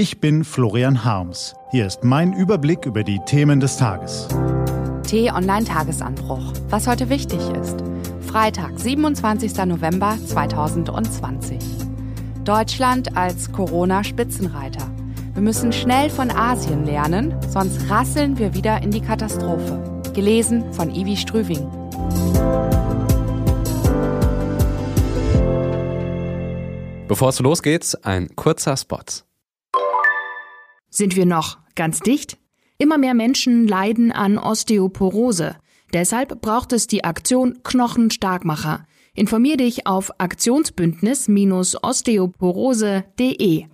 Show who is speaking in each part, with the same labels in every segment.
Speaker 1: Ich bin Florian Harms. Hier ist mein Überblick über die Themen des Tages.
Speaker 2: T-Online-Tagesanbruch. Was heute wichtig ist. Freitag, 27. November 2020. Deutschland als Corona-Spitzenreiter. Wir müssen schnell von Asien lernen, sonst rasseln wir wieder in die Katastrophe. Gelesen von Ivi Strüving.
Speaker 3: Bevor es losgeht, ein kurzer Spot.
Speaker 4: Sind wir noch ganz dicht? Immer mehr Menschen leiden an Osteoporose. Deshalb braucht es die Aktion Knochenstarkmacher. Informier dich auf aktionsbündnis-osteoporose.de.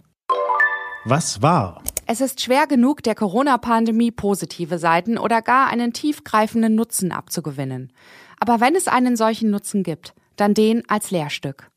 Speaker 1: Was war?
Speaker 2: Es ist schwer genug, der Corona-Pandemie positive Seiten oder gar einen tiefgreifenden Nutzen abzugewinnen. Aber wenn es einen solchen Nutzen gibt, dann den als Lehrstück.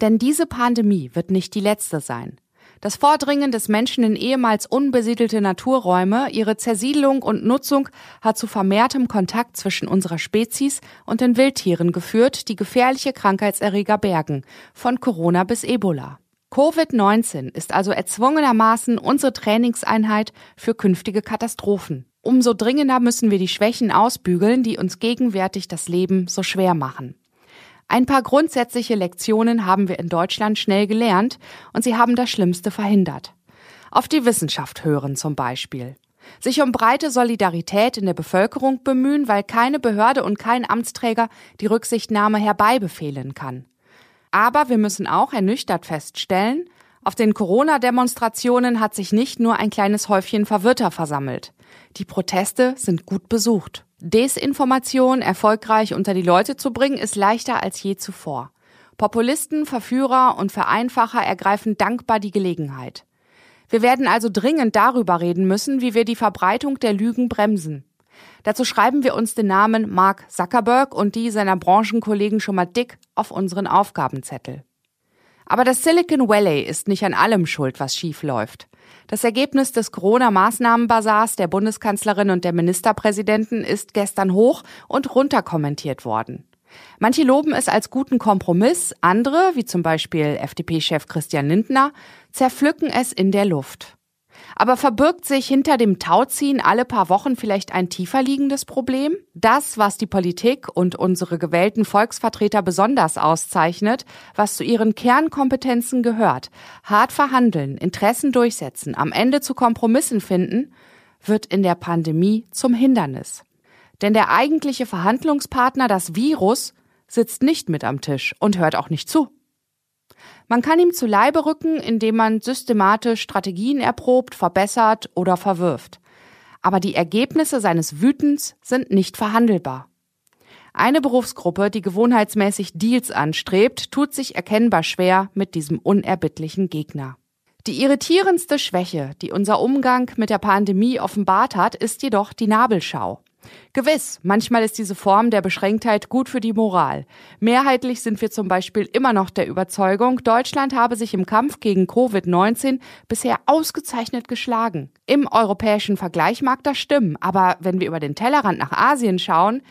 Speaker 2: Denn diese Pandemie wird nicht die letzte sein. Das Vordringen des Menschen in ehemals unbesiedelte Naturräume, ihre Zersiedelung und Nutzung hat zu vermehrtem Kontakt zwischen unserer Spezies und den Wildtieren geführt, die gefährliche Krankheitserreger bergen, von Corona bis Ebola. Covid-19 ist also erzwungenermaßen unsere Trainingseinheit für künftige Katastrophen. Umso dringender müssen wir die Schwächen ausbügeln, die uns gegenwärtig das Leben so schwer machen. Ein paar grundsätzliche Lektionen haben wir in Deutschland schnell gelernt und sie haben das Schlimmste verhindert. Auf die Wissenschaft hören zum Beispiel. Sich um breite Solidarität in der Bevölkerung bemühen, weil keine Behörde und kein Amtsträger die Rücksichtnahme herbeibefehlen kann. Aber wir müssen auch ernüchtert feststellen, auf den Corona-Demonstrationen hat sich nicht nur ein kleines Häufchen Verwirrter versammelt. Die Proteste sind gut besucht. Desinformation erfolgreich unter die Leute zu bringen, ist leichter als je zuvor. Populisten, Verführer und Vereinfacher ergreifen dankbar die Gelegenheit. Wir werden also dringend darüber reden müssen, wie wir die Verbreitung der Lügen bremsen. Dazu schreiben wir uns den Namen Mark Zuckerberg und die seiner Branchenkollegen schon mal dick auf unseren Aufgabenzettel. Aber das Silicon Valley ist nicht an allem schuld, was schief läuft. Das Ergebnis des Corona-Maßnahmenbasars der Bundeskanzlerin und der Ministerpräsidenten ist gestern hoch und runter kommentiert worden. Manche loben es als guten Kompromiss, andere, wie zum Beispiel FDP-Chef Christian Lindner, zerpflücken es in der Luft. Aber verbirgt sich hinter dem Tauziehen alle paar Wochen vielleicht ein tiefer liegendes Problem? Das, was die Politik und unsere gewählten Volksvertreter besonders auszeichnet, was zu ihren Kernkompetenzen gehört, hart verhandeln, Interessen durchsetzen, am Ende zu Kompromissen finden, wird in der Pandemie zum Hindernis. Denn der eigentliche Verhandlungspartner, das Virus, sitzt nicht mit am Tisch und hört auch nicht zu. Man kann ihm zu Leibe rücken, indem man systematisch Strategien erprobt, verbessert oder verwirft. Aber die Ergebnisse seines Wütens sind nicht verhandelbar. Eine Berufsgruppe, die gewohnheitsmäßig Deals anstrebt, tut sich erkennbar schwer mit diesem unerbittlichen Gegner. Die irritierendste Schwäche, die unser Umgang mit der Pandemie offenbart hat, ist jedoch die Nabelschau. Gewiss, manchmal ist diese Form der Beschränktheit gut für die Moral. Mehrheitlich sind wir zum Beispiel immer noch der Überzeugung, Deutschland habe sich im Kampf gegen Covid-19 bisher ausgezeichnet geschlagen. Im europäischen Vergleich mag das stimmen, aber wenn wir über den Tellerrand nach Asien schauen,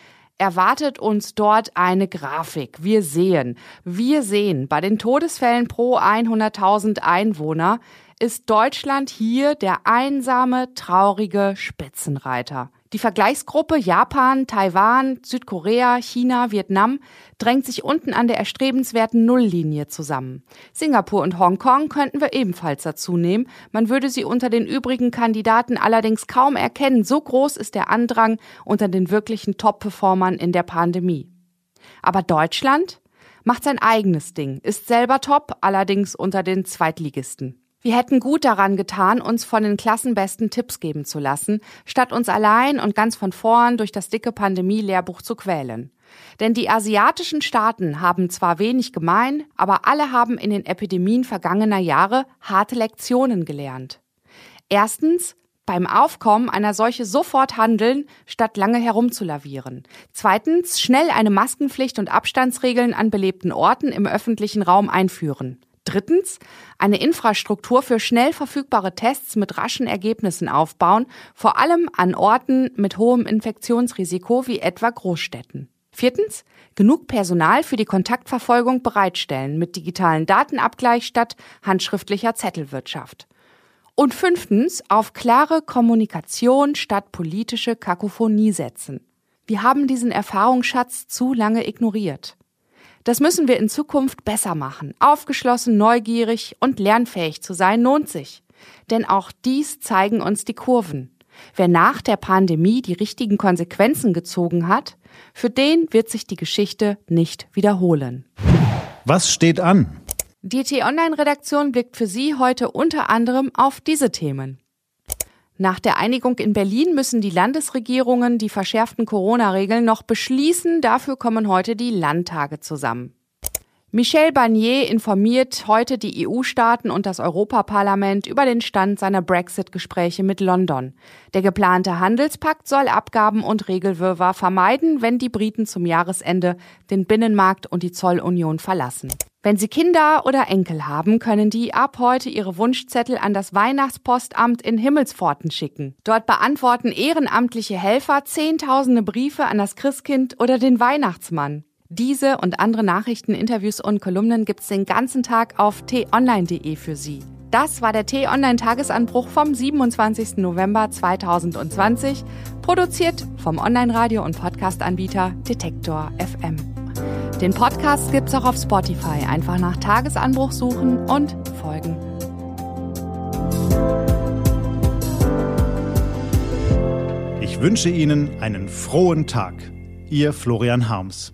Speaker 2: erwartet uns dort eine Grafik. Wir sehen, wir sehen, bei den Todesfällen pro 100.000 Einwohner ist Deutschland hier der einsame, traurige Spitzenreiter. Die Vergleichsgruppe Japan, Taiwan, Südkorea, China, Vietnam drängt sich unten an der erstrebenswerten Nulllinie zusammen. Singapur und Hongkong könnten wir ebenfalls dazu nehmen. Man würde sie unter den übrigen Kandidaten allerdings kaum erkennen. So groß ist der Andrang unter den wirklichen Top-Performern in der Pandemie. Aber Deutschland macht sein eigenes Ding, ist selber top, allerdings unter den Zweitligisten. Wir hätten gut daran getan, uns von den Klassenbesten Tipps geben zu lassen, statt uns allein und ganz von vorn durch das dicke Pandemie-Lehrbuch zu quälen. Denn die asiatischen Staaten haben zwar wenig gemein, aber alle haben in den Epidemien vergangener Jahre harte Lektionen gelernt. Erstens, beim Aufkommen einer Seuche sofort handeln, statt lange herumzulavieren. Zweitens, schnell eine Maskenpflicht und Abstandsregeln an belebten Orten im öffentlichen Raum einführen. Drittens, eine Infrastruktur für schnell verfügbare Tests mit raschen Ergebnissen aufbauen, vor allem an Orten mit hohem Infektionsrisiko wie etwa Großstädten. Viertens, genug Personal für die Kontaktverfolgung bereitstellen mit digitalen Datenabgleich statt handschriftlicher Zettelwirtschaft. Und fünftens, auf klare Kommunikation statt politische Kakophonie setzen. Wir haben diesen Erfahrungsschatz zu lange ignoriert. Das müssen wir in Zukunft besser machen. Aufgeschlossen, neugierig und lernfähig zu sein lohnt sich. Denn auch dies zeigen uns die Kurven. Wer nach der Pandemie die richtigen Konsequenzen gezogen hat, für den wird sich die Geschichte nicht wiederholen.
Speaker 1: Was steht an?
Speaker 2: Die T-Online-Redaktion blickt für Sie heute unter anderem auf diese Themen. Nach der Einigung in Berlin müssen die Landesregierungen die verschärften Corona-Regeln noch beschließen. Dafür kommen heute die Landtage zusammen. Michel Barnier informiert heute die EU-Staaten und das Europaparlament über den Stand seiner Brexit-Gespräche mit London. Der geplante Handelspakt soll Abgaben und Regelwirrwarr vermeiden, wenn die Briten zum Jahresende den Binnenmarkt und die Zollunion verlassen. Wenn Sie Kinder oder Enkel haben, können die ab heute ihre Wunschzettel an das Weihnachtspostamt in Himmelspforten schicken. Dort beantworten ehrenamtliche Helfer zehntausende Briefe an das Christkind oder den Weihnachtsmann. Diese und andere Nachrichten, Interviews und Kolumnen gibt's den ganzen Tag auf t-online.de für Sie. Das war der T-Online-Tagesanbruch vom 27. November 2020, produziert vom Online-Radio- und Podcast-Anbieter Detektor FM. Den Podcast gibt's auch auf Spotify. Einfach nach Tagesanbruch suchen und folgen.
Speaker 1: Ich wünsche Ihnen einen frohen Tag. Ihr Florian Harms.